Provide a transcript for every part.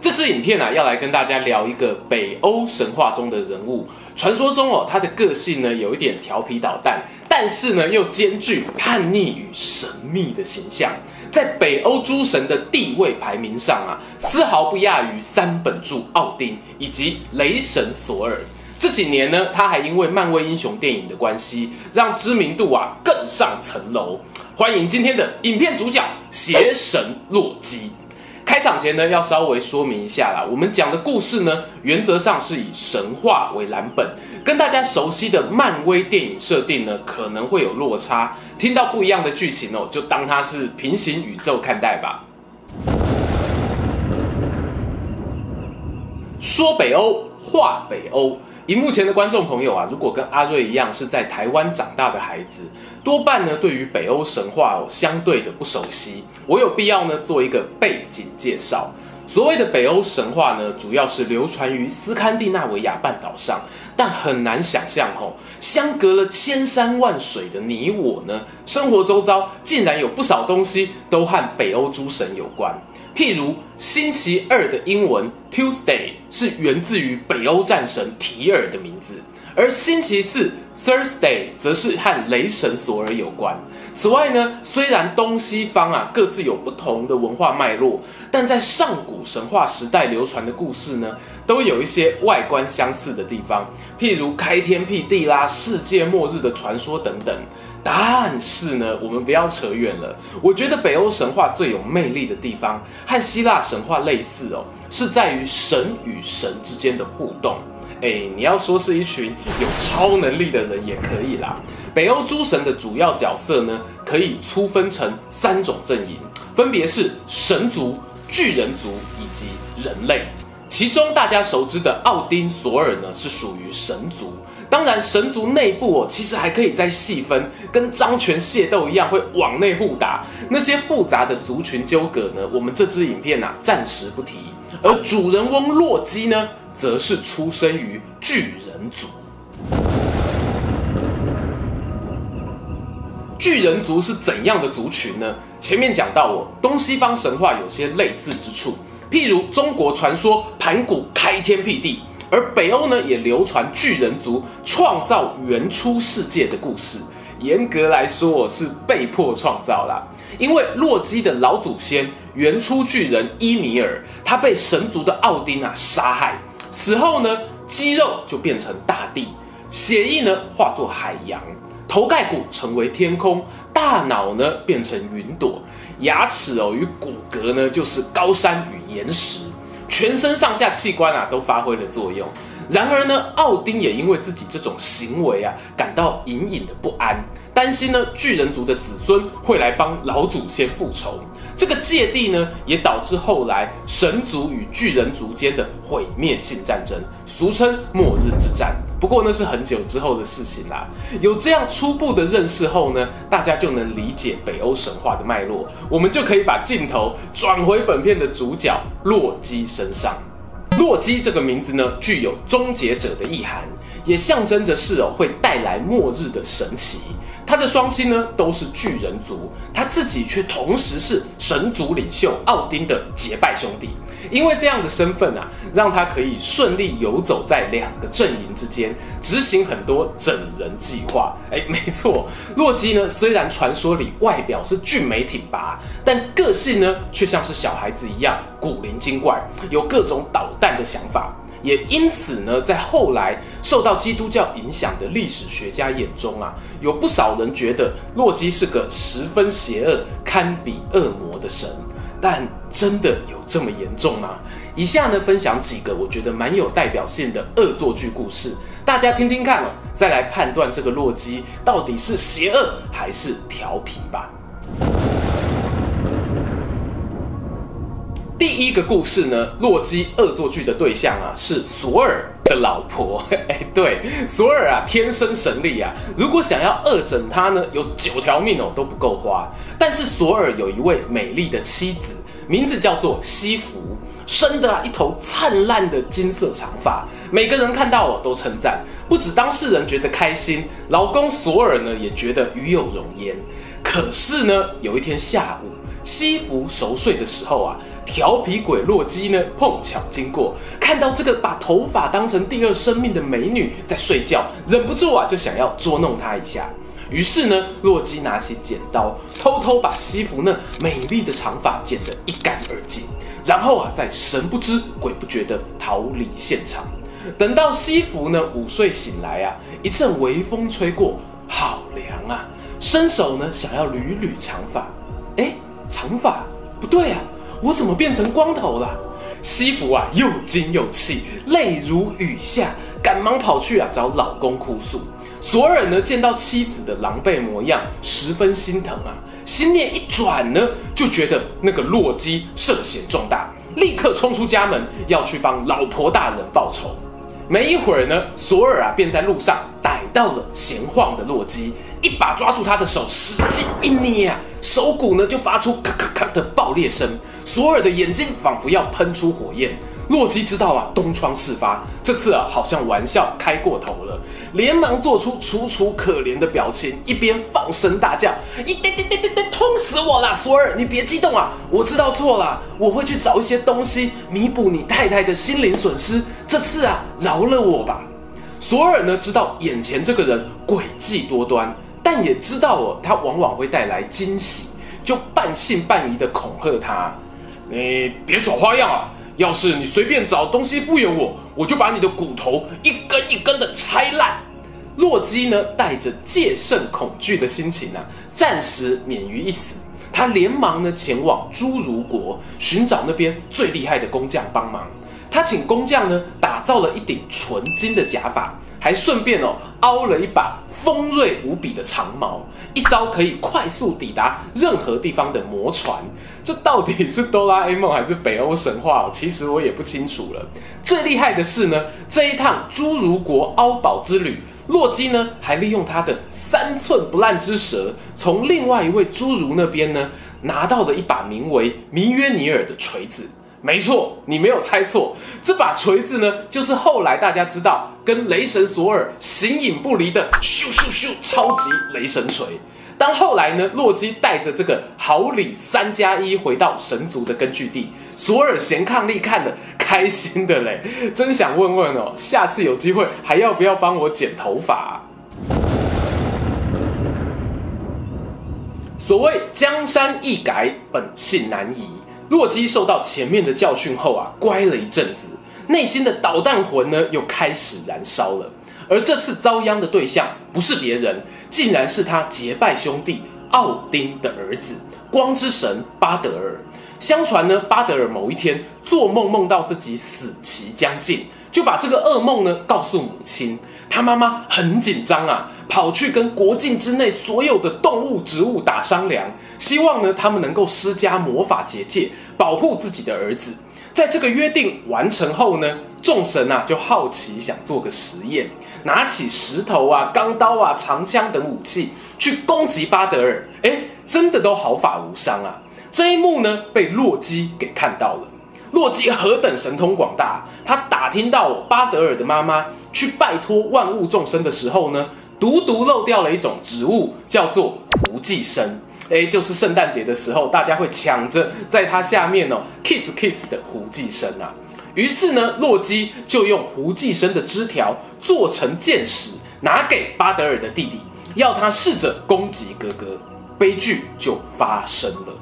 这支影片呢、啊，要来跟大家聊一个北欧神话中的人物。传说中哦，他的个性呢，有一点调皮捣蛋，但是呢，又兼具叛逆与神秘的形象。在北欧诸神的地位排名上啊，丝毫不亚于三本柱奥丁以及雷神索尔。这几年呢，他还因为漫威英雄电影的关系，让知名度啊更上层楼。欢迎今天的影片主角邪神洛基。开场前呢，要稍微说明一下啦。我们讲的故事呢，原则上是以神话为蓝本，跟大家熟悉的漫威电影设定呢，可能会有落差。听到不一样的剧情哦，就当它是平行宇宙看待吧。说北欧，话北欧。荧幕前的观众朋友啊，如果跟阿瑞一样是在台湾长大的孩子，多半呢对于北欧神话哦相对的不熟悉。我有必要呢做一个背景介绍。所谓的北欧神话呢，主要是流传于斯堪的纳维亚半岛上，但很难想象吼，相隔了千山万水的你我呢，生活周遭竟然有不少东西都和北欧诸神有关。譬如星期二的英文 Tuesday 是源自于北欧战神提尔的名字，而星期四 Thursday 则是和雷神索尔有关。此外呢，虽然东西方啊各自有不同的文化脉络，但在上古神话时代流传的故事呢，都有一些外观相似的地方，譬如开天辟地啦、世界末日的传说等等。但是呢，我们不要扯远了。我觉得北欧神话最有魅力的地方，和希腊神话类似哦，是在于神与神之间的互动。诶，你要说是一群有超能力的人也可以啦。北欧诸神的主要角色呢，可以粗分成三种阵营，分别是神族、巨人族以及人类。其中大家熟知的奥丁、索尔呢，是属于神族。当然，神族内部哦，其实还可以再细分，跟张权械斗一样，会往内互打。那些复杂的族群纠葛呢，我们这支影片啊，暂时不提。而主人翁洛基呢，则是出生于巨人族。巨人族是怎样的族群呢？前面讲到哦，东西方神话有些类似之处，譬如中国传说盘古开天辟地。而北欧呢，也流传巨人族创造原初世界的故事。严格来说，我是被迫创造啦，因为洛基的老祖先原初巨人伊米尔，他被神族的奥丁啊杀害，死后呢，肌肉就变成大地，血液呢化作海洋，头盖骨成为天空，大脑呢变成云朵，牙齿哦与骨骼呢就是高山与岩石。全身上下器官啊都发挥了作用，然而呢，奥丁也因为自己这种行为啊感到隐隐的不安，担心呢巨人族的子孙会来帮老祖先复仇。这个芥蒂呢，也导致后来神族与巨人族间的毁灭性战争，俗称末日之战。不过那是很久之后的事情啦。有这样初步的认识后呢，大家就能理解北欧神话的脉络。我们就可以把镜头转回本片的主角洛基身上。洛基这个名字呢，具有终结者的意涵，也象征着是哦会带来末日的神奇。他的双亲呢都是巨人族，他自己却同时是神族领袖奥丁的结拜兄弟。因为这样的身份啊，让他可以顺利游走在两个阵营之间，执行很多整人计划。哎，没错，洛基呢虽然传说里外表是俊美挺拔，但个性呢却像是小孩子一样古灵精怪，有各种捣蛋的想法。也因此呢，在后来受到基督教影响的历史学家眼中啊，有不少人觉得洛基是个十分邪恶、堪比恶魔的神。但真的有这么严重吗？以下呢，分享几个我觉得蛮有代表性的恶作剧故事，大家听听看哦，再来判断这个洛基到底是邪恶还是调皮吧。第一个故事呢，洛基恶作剧的对象啊是索尔。的老婆。哎，对，索尔啊，天生神力啊，如果想要恶整他呢，有九条命哦都不够花。但是索尔有一位美丽的妻子，名字叫做西弗，生的啊一头灿烂的金色长发，每个人看到我都称赞，不止当事人觉得开心，老公索尔呢也觉得与有荣焉。可是呢，有一天下午，西弗熟睡的时候啊。调皮鬼洛基呢，碰巧经过，看到这个把头发当成第二生命的美女在睡觉，忍不住啊，就想要捉弄她一下。于是呢，洛基拿起剪刀，偷偷把西弗那美丽的长发剪得一干二净，然后啊，再神不知鬼不觉地逃离现场。等到西弗呢午睡醒来啊，一阵微风吹过，好凉啊！伸手呢想要捋捋长发，哎，长发不对啊。我怎么变成光头了？西弗啊，又惊又气，泪如雨下，赶忙跑去啊找老公哭诉。索尔呢，见到妻子的狼狈模样，十分心疼啊，心念一转呢，就觉得那个洛基涉嫌重大，立刻冲出家门，要去帮老婆大人报仇。没一会儿呢，索尔啊便在路上逮到了闲晃的洛基。一把抓住他的手，使劲一捏啊，手骨呢就发出咔咔咔的爆裂声。索尔的眼睛仿佛要喷出火焰。洛基知道啊，东窗事发，这次啊好像玩笑开过头了，连忙做出楚楚可怜的表情，一边放声大叫：“一，痛死我了！索尔，你别激动啊，我知道错了，我会去找一些东西弥补你太太的心灵损失。这次啊，饶了我吧。”索尔呢知道眼前这个人诡计多端。但也知道哦，他往往会带来惊喜，就半信半疑的恐吓他：“你别耍花样啊！要是你随便找东西敷衍我，我就把你的骨头一根一根的拆烂。”洛基呢，带着戒慎恐惧的心情啊，暂时免于一死。他连忙呢前往侏儒国寻找那边最厉害的工匠帮忙。他请工匠呢打造了一顶纯金的假发。还顺便哦，凹了一把锋锐无比的长矛，一艘可以快速抵达任何地方的魔船。这到底是哆啦 A 梦还是北欧神话哦？其实我也不清楚了。最厉害的是呢，这一趟侏儒国凹宝之旅，洛基呢还利用他的三寸不烂之舌，从另外一位侏儒那边呢拿到了一把名为弥约尼尔的锤子。没错，你没有猜错，这把锤子呢，就是后来大家知道跟雷神索尔形影不离的咻咻咻超级雷神锤。当后来呢，洛基带着这个好礼三加一回到神族的根据地，索尔贤伉俪看了开心的嘞，真想问问哦，下次有机会还要不要帮我剪头发？所谓江山易改，本性难移。洛基受到前面的教训后啊，乖了一阵子，内心的捣蛋魂呢又开始燃烧了。而这次遭殃的对象不是别人，竟然是他结拜兄弟奥丁的儿子光之神巴德尔。相传呢，巴德尔某一天做梦梦到自己死期将近，就把这个噩梦呢告诉母亲。他妈妈很紧张啊，跑去跟国境之内所有的动物、植物打商量，希望呢他们能够施加魔法结界，保护自己的儿子。在这个约定完成后呢，众神啊就好奇想做个实验，拿起石头啊、钢刀啊、长枪等武器去攻击巴德尔。诶，真的都毫发无伤啊！这一幕呢被洛基给看到了。洛基何等神通广大，他打听到巴德尔的妈妈。去拜托万物众生的时候呢，独独漏掉了一种植物，叫做槲寄生。诶，就是圣诞节的时候，大家会抢着在它下面哦 kiss kiss 的槲寄生啊。于是呢，洛基就用槲寄生的枝条做成箭矢，拿给巴德尔的弟弟，要他试着攻击哥哥。悲剧就发生了，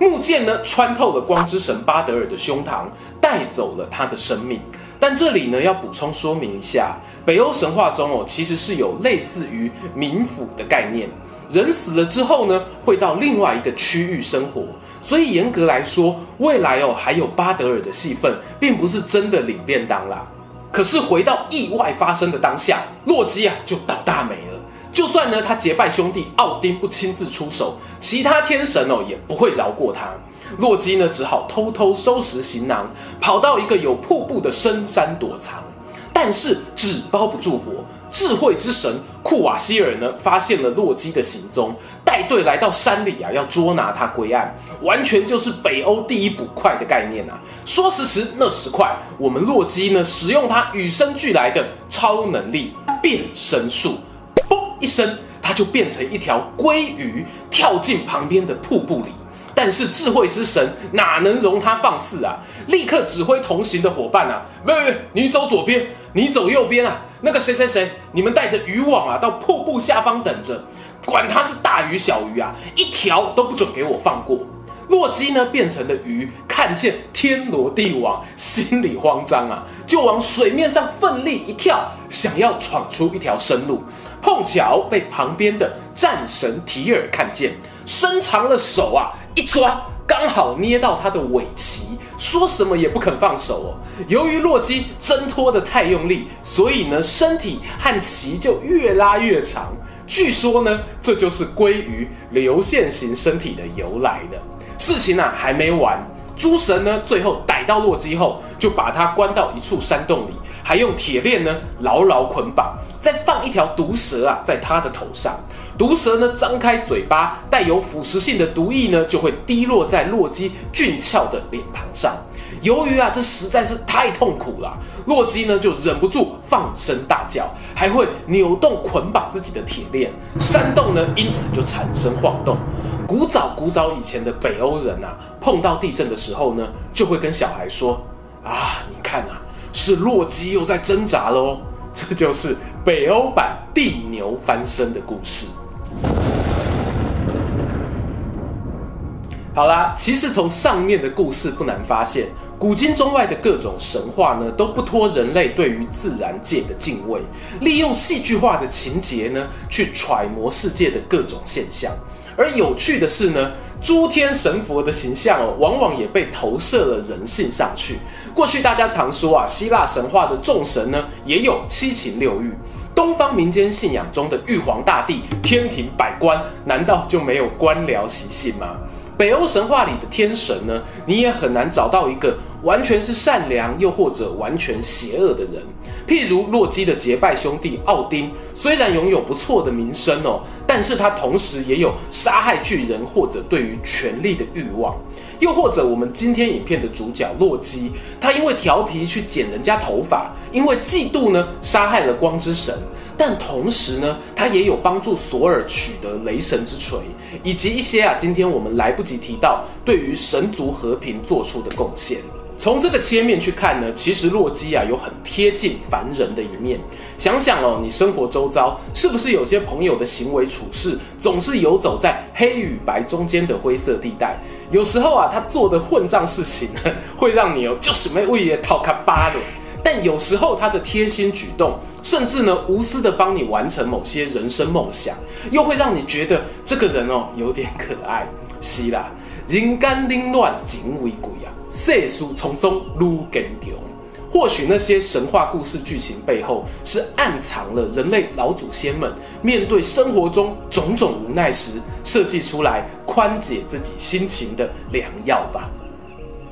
木箭呢穿透了光之神巴德尔的胸膛，带走了他的生命。但这里呢，要补充说明一下，北欧神话中哦，其实是有类似于冥府的概念。人死了之后呢，会到另外一个区域生活，所以严格来说，未来哦还有巴德尔的戏份，并不是真的领便当啦。可是回到意外发生的当下，洛基啊就倒大霉了。就算呢他结拜兄弟奥丁不亲自出手，其他天神哦也不会饶过他。洛基呢，只好偷偷收拾行囊，跑到一个有瀑布的深山躲藏。但是纸包不住火。智慧之神库瓦希尔呢，发现了洛基的行踪，带队来到山里啊，要捉拿他归案，完全就是北欧第一捕快的概念啊！说时迟，那时快，我们洛基呢，使用他与生俱来的超能力变身术，嘣一声，他就变成一条鲑鱼，跳进旁边的瀑布里。但是智慧之神哪能容他放肆啊？立刻指挥同行的伙伴啊，喂喂，你走左边，你走右边啊！那个谁谁谁，你们带着渔网啊，到瀑布下方等着，管他是大鱼小鱼啊，一条都不准给我放过。洛基呢，变成了鱼看见天罗地网，心里慌张啊，就往水面上奋力一跳，想要闯出一条生路。碰巧被旁边的战神提尔看见，伸长了手啊，一抓，刚好捏到他的尾鳍，说什么也不肯放手哦。由于洛基挣脱的太用力，所以呢，身体和鳍就越拉越长。据说呢，这就是鲑鱼流线型身体的由来的。事情啊还没完，诸神呢最后逮到洛基后，就把他关到一处山洞里。还用铁链呢牢牢捆绑，再放一条毒蛇啊在他的头上。毒蛇呢张开嘴巴，带有腐蚀性的毒液呢就会滴落在洛基俊俏的脸庞上。由于啊这实在是太痛苦了，洛基呢就忍不住放声大叫，还会扭动捆绑自己的铁链。山洞呢因此就产生晃动。古早古早以前的北欧人啊，碰到地震的时候呢，就会跟小孩说：啊，你看啊。是洛基又在挣扎喽，这就是北欧版地牛翻身的故事。好啦，其实从上面的故事不难发现，古今中外的各种神话呢，都不脱人类对于自然界的敬畏，利用戏剧化的情节呢，去揣摩世界的各种现象。而有趣的是呢，诸天神佛的形象哦，往往也被投射了人性上去。过去大家常说啊，希腊神话的众神呢，也有七情六欲。东方民间信仰中的玉皇大帝、天庭百官，难道就没有官僚习性吗？北欧神话里的天神呢，你也很难找到一个完全是善良，又或者完全邪恶的人。譬如洛基的结拜兄弟奥丁，虽然拥有不错的名声哦，但是他同时也有杀害巨人或者对于权力的欲望。又或者我们今天影片的主角洛基，他因为调皮去剪人家头发，因为嫉妒呢杀害了光之神。但同时呢，他也有帮助索尔取得雷神之锤，以及一些啊，今天我们来不及提到对于神族和平做出的贡献。从这个切面去看呢，其实洛基啊有很贴近凡人的一面。想想哦，你生活周遭是不是有些朋友的行为处事总是游走在黑与白中间的灰色地带？有时候啊，他做的混账事情呢，会让你哦就是没胃也讨卡巴的。但有时候他的贴心举动，甚至呢无私的帮你完成某些人生梦想，又会让你觉得这个人哦有点可爱。是啦，人间冷暖真为贵啊，世事沧桑愈坚强。或许那些神话故事剧情背后，是暗藏了人类老祖先们面对生活中种种无奈时，设计出来宽解自己心情的良药吧。